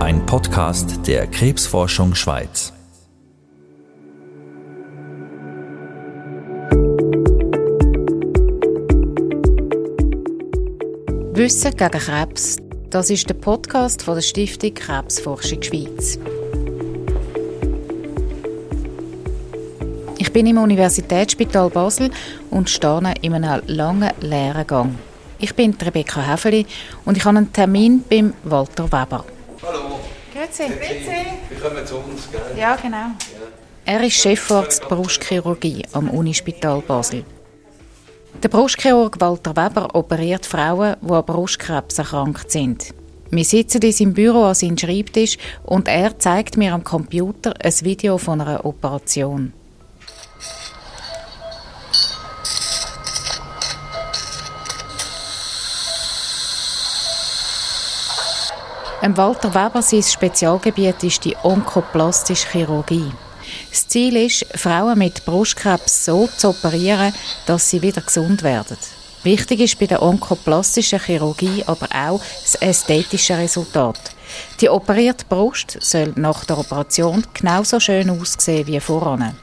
Ein Podcast der Krebsforschung Schweiz. Wissen gegen Krebs. Das ist der Podcast von der Stiftung Krebsforschung Schweiz. Ich bin im Universitätsspital Basel und stehe in einem langen leeren Gang. Ich bin Rebecca Häfeli und ich habe einen Termin beim Walter Weber. Grüezi. Grüezi. Wir kommen zu uns, gell? Ja, genau. Er ist Chefarzt Brustchirurgie am Unispital Basel. Der Brustchirurg Walter Weber operiert Frauen, die an Brustkrebs erkrankt sind. Wir sitzen in seinem Büro an seinem Schreibtisch und er zeigt mir am Computer ein Video von einer Operation. Walter Weber sein Spezialgebiet ist die onkoplastische Chirurgie. Das Ziel ist, Frauen mit Brustkrebs so zu operieren, dass sie wieder gesund werden. Wichtig ist bei der onkoplastischen Chirurgie aber auch das ästhetische Resultat. Die operierte Brust soll nach der Operation genauso schön aussehen wie voran.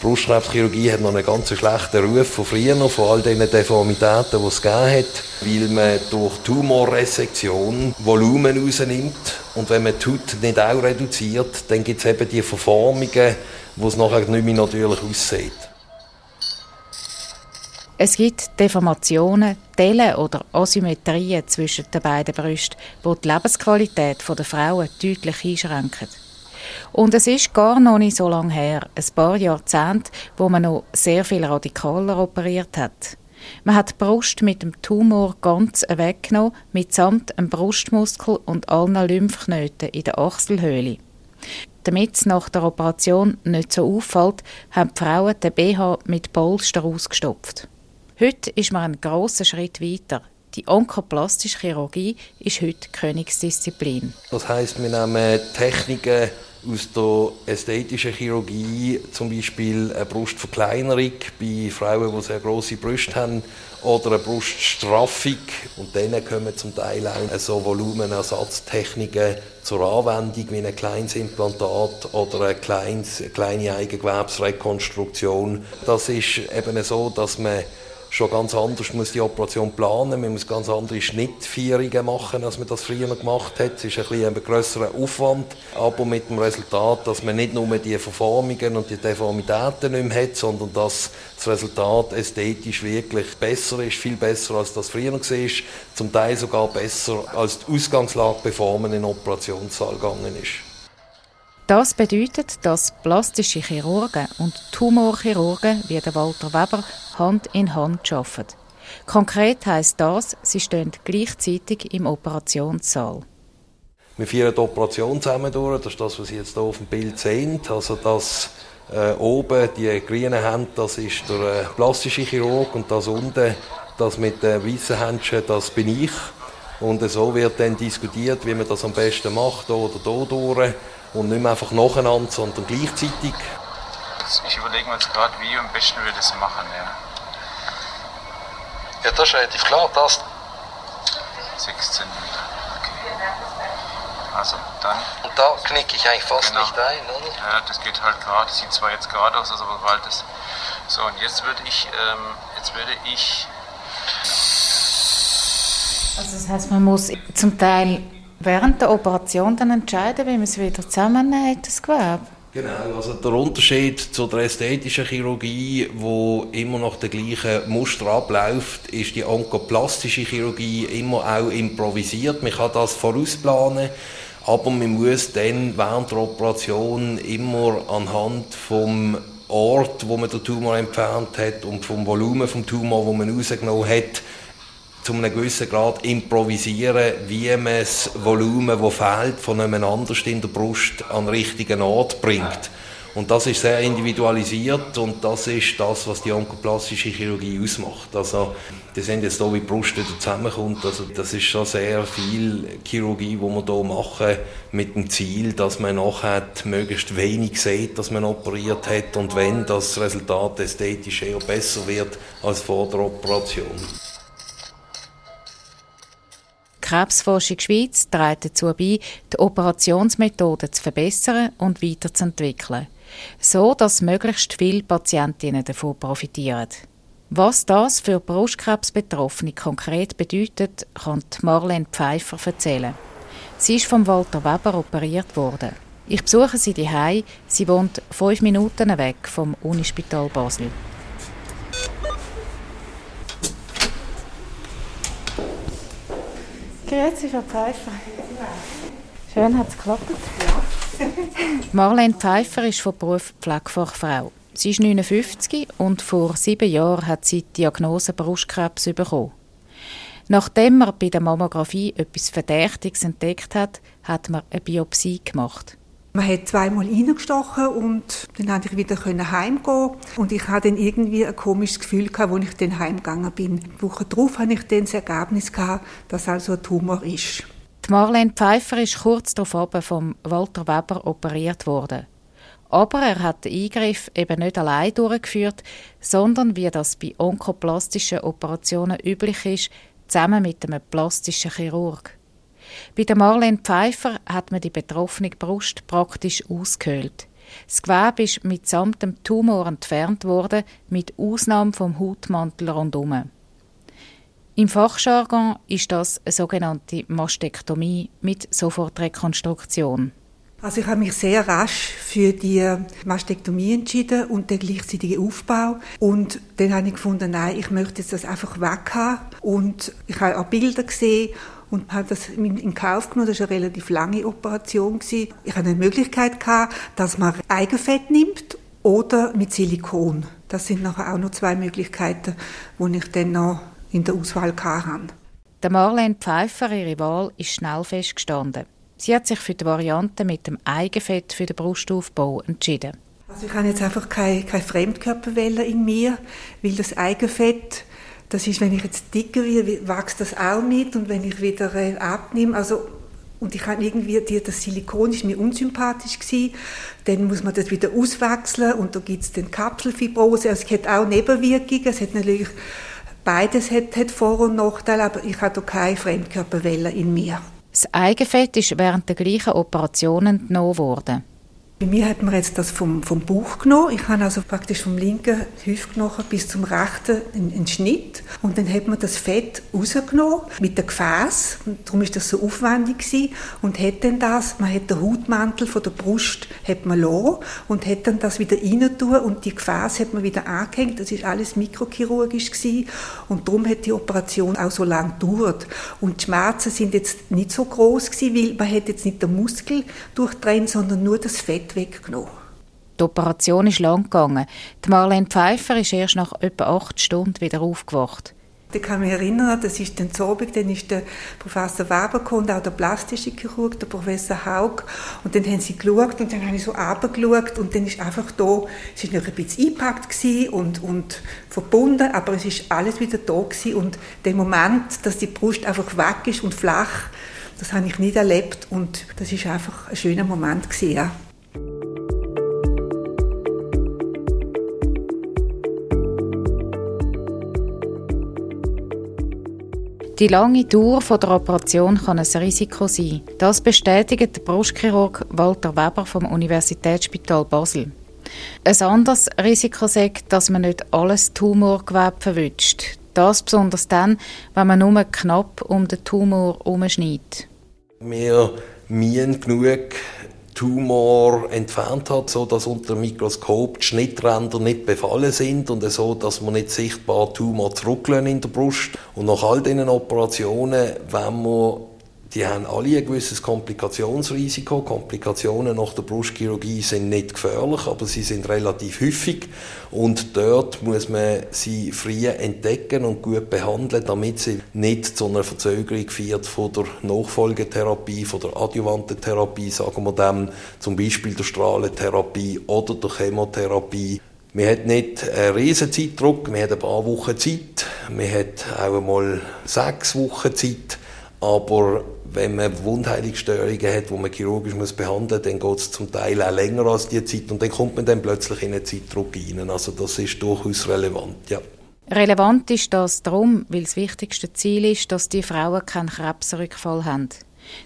Brustkrebschirurgie hat noch einen ganz schlechten Ruf von früher noch, von all diesen Deformitäten, die es gegeben hat, weil man durch Tumorresektion Volumen rausnimmt und wenn man die Haut nicht auch reduziert, dann gibt es eben die Verformungen, wo es nachher nicht mehr natürlich aussieht. Es gibt Deformationen, Dellen oder Asymmetrien zwischen den beiden Brüsten, die die Lebensqualität der Frauen deutlich einschränken. Und es ist gar noch nicht so lange her, ein paar Jahrzehnte, wo man noch sehr viel radikaler operiert hat. Man hat die Brust mit dem Tumor ganz weggenommen, mitsamt einem Brustmuskel und allen Lymphknoten in der Achselhöhle. Damit es nach der Operation nicht so auffällt, haben die Frauen den BH mit Polster ausgestopft. Heute ist man einen grossen Schritt weiter. Die onkoplastische Chirurgie ist heute Königsdisziplin. Das heißt, wir nehmen Techniken aus der ästhetischen Chirurgie, zum Beispiel eine Brustverkleinerung bei Frauen, die sehr große Brüste haben, oder eine Bruststraffung. Und dann kommen zum Teil auch so Volumenersatztechniken zur Anwendung, wie ein kleines Implantat oder eine kleine Eigengewebsrekonstruktion. Das ist eben so, dass man schon ganz anders muss die Operation planen. Man muss ganz andere Schnittführungen machen, als man das früher gemacht hat. Es ist ein bisschen ein grösserer Aufwand, aber mit dem Resultat, dass man nicht nur die Verformungen und die Deformitäten nicht mehr hat, sondern dass das Resultat ästhetisch wirklich besser ist, viel besser als das früher war, zum Teil sogar besser als die Ausgangslage, bevor man in den Operationssaal gegangen ist. Das bedeutet, dass plastische Chirurgen und Tumorchirurgen wie Walter Weber Hand in Hand arbeiten. Konkret heißt das, sie stehen gleichzeitig im Operationssaal. Wir führen die Operation zusammen durch. Das ist das, was Sie jetzt hier auf dem Bild sehen. Also das äh, oben, die grünen Hände, das ist der äh, plastische Chirurg und das unten, das mit den weißen Händchen, das bin ich. Und so wird dann diskutiert, wie man das am besten macht, hier oder hier durch. Und nicht mehr einfach nacheinander, sondern gleichzeitig. Ich überlege mir jetzt gerade, wie am besten wir das machen. Ja. Ja, das ist relativ klar, das. 6 cm. Okay. Also dann. Und da knicke ich eigentlich fast Genau. nicht ein, oder? Ja, das geht halt gerade. Das sieht zwar jetzt gerade aus, also aber bald das. So, und jetzt würde ich, ähm, jetzt würde ich. Also das heißt, man muss zum Teil während der Operation dann entscheiden, wie man es wieder zusammennäht, das Gewebe. Genau, also der Unterschied zu der ästhetischen Chirurgie, wo immer nach dem gleichen Muster abläuft, ist die onkoplastische Chirurgie immer auch improvisiert. Man kann das vorausplanen, aber man muss dann während der Operation immer anhand vom Ort, wo man den Tumor entfernt hat und vom Volumen vom Tumor, wo man rausgenommen hat, zu einem gewissen Grad improvisieren, wie man das Volumen, das fehlt, von einem anderen in der Brust an den richtigen Ort bringt. Und das ist sehr individualisiert und das ist das, was die onkoplastische Chirurgie ausmacht. Also, das sind jetzt hier, wie die Brust wieder zusammenkommt. Also, das ist schon sehr viel Chirurgie, die wir hier machen, mit dem Ziel, dass man nachher möglichst wenig sieht, dass man operiert hat und wenn das Resultat ästhetisch eher besser wird als vor der Operation. Krebsforschung Schweiz trägt dazu bei, die Operationsmethoden zu verbessern und weiterzuentwickeln, so dass möglichst viele Patientinnen davon profitieren. Was das für Brustkrebsbetroffene konkret bedeutet, kann Marlene Pfeiffer erzählen. Sie ist vom Walter Weber operiert worden. Ich besuche sie daheim. Sie wohnt fünf Minuten weg vom Unispital Basel. Grüezi, Frau Pfeiffer. Schön hat es geklappt. Ja. Marlene Pfeiffer ist von Beruf Pflegefachfrau. Sie ist 59 und vor sieben Jahren hat sie die Diagnose Brustkrebs bekommen. Nachdem man bei der Mammographie etwas Verdächtiges entdeckt hat, hat man eine Biopsie gemacht. Man hat zweimal reingestochen und dann konnte ich wieder heimgehen. Und ich hatte dann irgendwie ein komisches Gefühl, als ich dann heimgegangen bin. Die Woche darauf hatte ich dann das Ergebnis, gehabt, dass also ein Tumor ist. Die Marlene Pfeiffer ist kurz darauf vom Walter Weber operiert worden. Aber er hat den Eingriff eben nicht allein durchgeführt, sondern wie das bei onkoplastischen Operationen üblich ist, zusammen mit einem plastischen Chirurg. Bei der Marlene Pfeiffer hat man die betroffene Brust praktisch ausgehöhlt. Das Gewebe ist mitsamt dem Tumor entfernt worden, mit Ausnahme vom Hautmantel rundum. Im Fachjargon ist das eine sogenannte Mastektomie mit Sofortrekonstruktion. Also ich habe mich sehr rasch für die Mastektomie entschieden und den gleichzeitigen Aufbau. Und dann habe ich gefunden, nein, ich möchte das einfach weg haben. Und ich habe auch Bilder gesehen und habe das in Kauf genommen. Das war eine relativ lange Operation. Ich hatte eine Möglichkeit, gehabt, dass man Eigenfett nimmt oder mit Silikon. Das sind nachher auch noch zwei Möglichkeiten, die ich dann noch in der Auswahl hatte. Der Marlene Pfeiffer, ihre Wahl, ist schnell festgestanden. Sie hat sich für die Variante mit dem Eigenfett für den Brustaufbau entschieden. Also ich habe jetzt einfach keine, keine Fremdkörperwelle in mir, weil das Eigenfett das ist, wenn ich jetzt dicker werde, wächst das auch mit und wenn ich wieder äh, abnehme, also und ich habe irgendwie, die, das Silikon ist mir unsympathisch gewesen, dann muss man das wieder auswechseln und da gibt es dann Kapselfibrose, also es hat auch Nebenwirkungen, es hat natürlich, beides hat, hat Vor- und Nachteile, aber ich habe da keine Fremdkörperwelle in mir. Das Eigenfett ist während der gleichen Operationen genommen worden. Bei mir hat man jetzt das vom, vom Bauch genommen. Ich habe also praktisch vom linken Hüftknochen bis zum rechten einen, einen Schnitt. Und dann hat man das Fett rausgenommen mit dem Gefäß. Darum ist das so aufwendig gewesen. Und hat dann das, man hat den Hautmantel von der Brust hat man lassen und hat dann das wieder rein und die Gefäße hat man wieder angehängt. Das ist alles mikrochirurgisch gewesen. Und darum hat die Operation auch so lange gedauert. Und die Schmerzen sind jetzt nicht so groß gewesen, weil man hat jetzt nicht den Muskel durchtrennt, sondern nur das Fett weggenommen. Die Operation ist lang gegangen. Die Marlene Pfeiffer ist erst nach etwa acht Stunden wieder aufgewacht. Ich kann mich erinnern, das ist dann Abend, dann ist der Professor Weber gekommen, auch der plastische Chirurg, der Professor Haug. Und dann haben sie geschaut und dann habe ich so runtergeschaut und dann ist einfach da, es ist noch ein bisschen eingepackt und, und verbunden, aber es ist alles wieder da gewesen. Und der Moment, dass die Brust einfach weg ist und flach, das habe ich nicht erlebt und das ist einfach ein schöner Moment gewesen, ja. Die lange Dauer der Operation kann ein Risiko sein. Das bestätigt der Brustchirurg Walter Weber vom Universitätsspital Basel. Ein anderes Risiko sagt, dass man nicht alles Tumorgewebe verwünscht. Das besonders dann, wenn man nur knapp um den Tumor umschneidet. Wir müssen genug Tumor entfernt hat, so dass unter dem Mikroskop die Schnittränder nicht befallen sind und so, dass man nicht sichtbar Tumor zurücklehnen in der Brust. Und nach all diesen Operationen, wenn man die haben alle ein gewisses Komplikationsrisiko. Komplikationen nach der Brustchirurgie sind nicht gefährlich, aber sie sind relativ häufig. Und dort muss man sie früh entdecken und gut behandeln, damit sie nicht zu einer Verzögerung führt von der Nachfolgetherapie, von der adjuvanten Therapie, sagen wir dem, zum Beispiel der Strahlentherapie oder der Chemotherapie. Man hat nicht einen riesen Zeitdruck, man hat ein paar Wochen Zeit, man hat auch einmal sechs Wochen Zeit, aber wenn man Wundheilungsstörungen hat, die man chirurgisch muss behandeln muss, dann geht es zum Teil auch länger als die Zeit und dann kommt man dann plötzlich in einen Zeitdruck rein. Also das ist durchaus relevant, ja. Relevant ist das darum, weil das wichtigste Ziel ist, dass die Frauen keinen Krebsrückfall haben.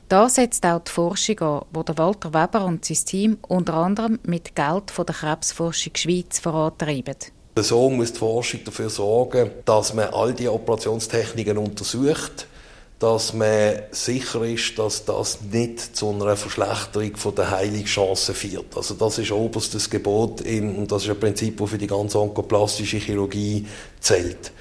Da setzt auch die Forschung an, wo der Walter Weber und sein Team unter anderem mit Geld von der Krebsforschung Schweiz vorantreiben. So muss die Forschung dafür sorgen, dass man all die Operationstechniken untersucht, dass man sicher ist, dass das nicht zu einer Verschlechterung von der Heilungschancen führt. Also das ist oberstes Gebot und das ist ein Prinzip, das für die ganze onkoplastische Chirurgie zählt.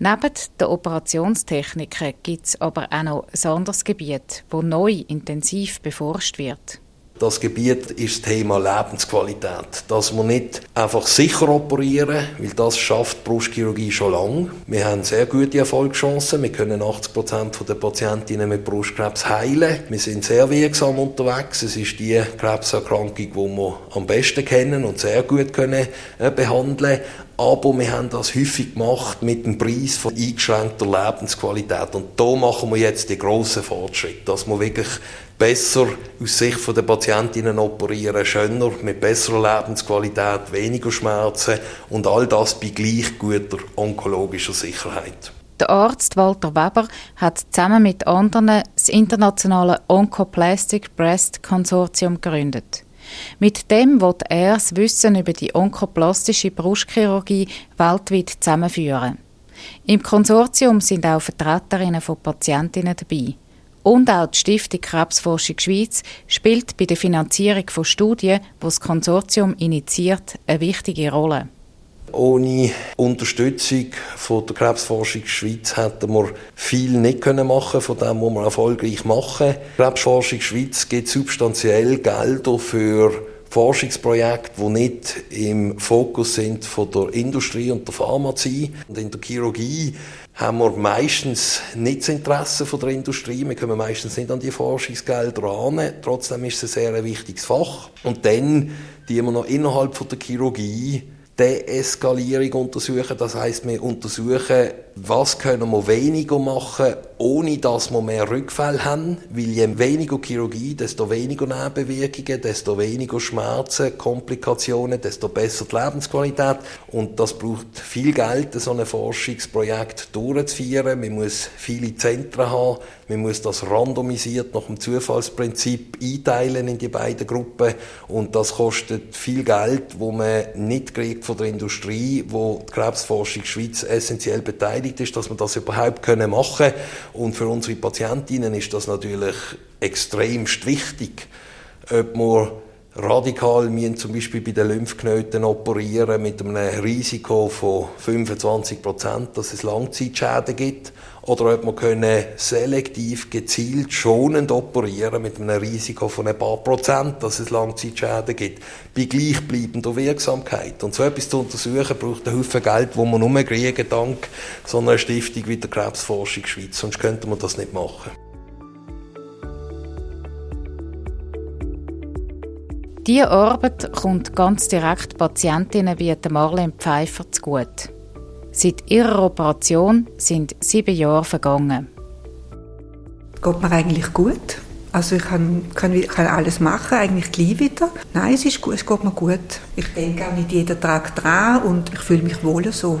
Neben den Operationstechniken gibt es aber auch noch ein anderes Gebiet, das neu intensiv beforscht wird. Das Gebiet ist das Thema Lebensqualität. Dass wir nicht einfach sicher operieren, weil das schafft Brustchirurgie schon lange. Wir haben sehr gute Erfolgschancen. Wir können 80 Prozent der Patientinnen mit Brustkrebs heilen. Wir sind sehr wirksam unterwegs. Es ist die Krebserkrankung, die wir am besten kennen und sehr gut können äh, behandeln. Aber wir haben das häufig gemacht mit dem Preis von eingeschränkter Lebensqualität. Und da machen wir jetzt den grossen Fortschritt, dass wir wirklich besser aus Sicht der Patientinnen operieren, schöner, mit besserer Lebensqualität, weniger Schmerzen und all das bei gleich guter onkologischer Sicherheit. Der Arzt Walter Weber hat zusammen mit anderen das internationale Oncoplastic Breast Consortium gegründet. Mit dem wird er das Wissen über die onkoplastische Brustchirurgie weltweit zusammenführen. Im Konsortium sind auch Vertreterinnen von Patientinnen dabei. Und auch die Stiftung Krebsforschung Schweiz spielt bei der Finanzierung von Studien, die das Konsortium initiiert, eine wichtige Rolle. Ohne Unterstützung von der Krebsforschung Schweiz hätten wir viel nicht können machen von dem, was wir erfolgreich machen. Die Krebsforschung Schweiz gibt substanziell Gelder für Forschungsprojekte, die nicht im Fokus sind von der Industrie und der Pharmazie. Und in der Chirurgie haben wir meistens nicht das Interesse von der Industrie. Wir kommen meistens nicht an die Forschungsgelder ran. Trotzdem ist es ein sehr wichtiges Fach. Und dann, die wir noch innerhalb von der Chirurgie Deeskalierung untersuchen. Das heißt, wir untersuchen, was können wir weniger machen, ohne dass wir mehr Rückfälle haben. Weil je weniger Chirurgie, desto weniger Nebenwirkungen, desto weniger Schmerzen, Komplikationen, desto besser die Lebensqualität. Und das braucht viel Geld, so ein Forschungsprojekt durchzuführen. Man muss viele Zentren haben. Man muss das randomisiert nach dem Zufallsprinzip einteilen in die beiden Gruppen. Und das kostet viel Geld, wo man nicht kriegt von der Industrie, wo die Krebsforschung Schweiz essentiell beteiligt ist, dass wir das überhaupt können machen Und für unsere Patientinnen ist das natürlich extremst wichtig, ob wir radikal müssen zum Beispiel bei den Lymphknoten operieren mit einem Risiko von 25 Prozent, dass es Langzeitschäden gibt oder ob wir können selektiv gezielt schonend operieren mit einem Risiko von ein paar Prozent, dass es Langzeitschäden gibt, bei gleichbleibender Wirksamkeit. Und so etwas zu untersuchen, braucht einen Haufen Geld, wo wir nur kriegen dank so einer Stiftung wie der Krebsforschung Schweiz, sonst könnte man das nicht machen. Diese Arbeit kommt ganz direkt Patientinnen wie Marlene Pfeiffer zugute. Seit ihrer Operation sind sieben Jahre vergangen. Geht mir eigentlich gut. Also ich kann, kann, kann, alles machen, eigentlich gleich wieder. Nein, es ist es geht mir gut. Ich denke auch nicht jeden Tag dran und ich fühle mich wohl so.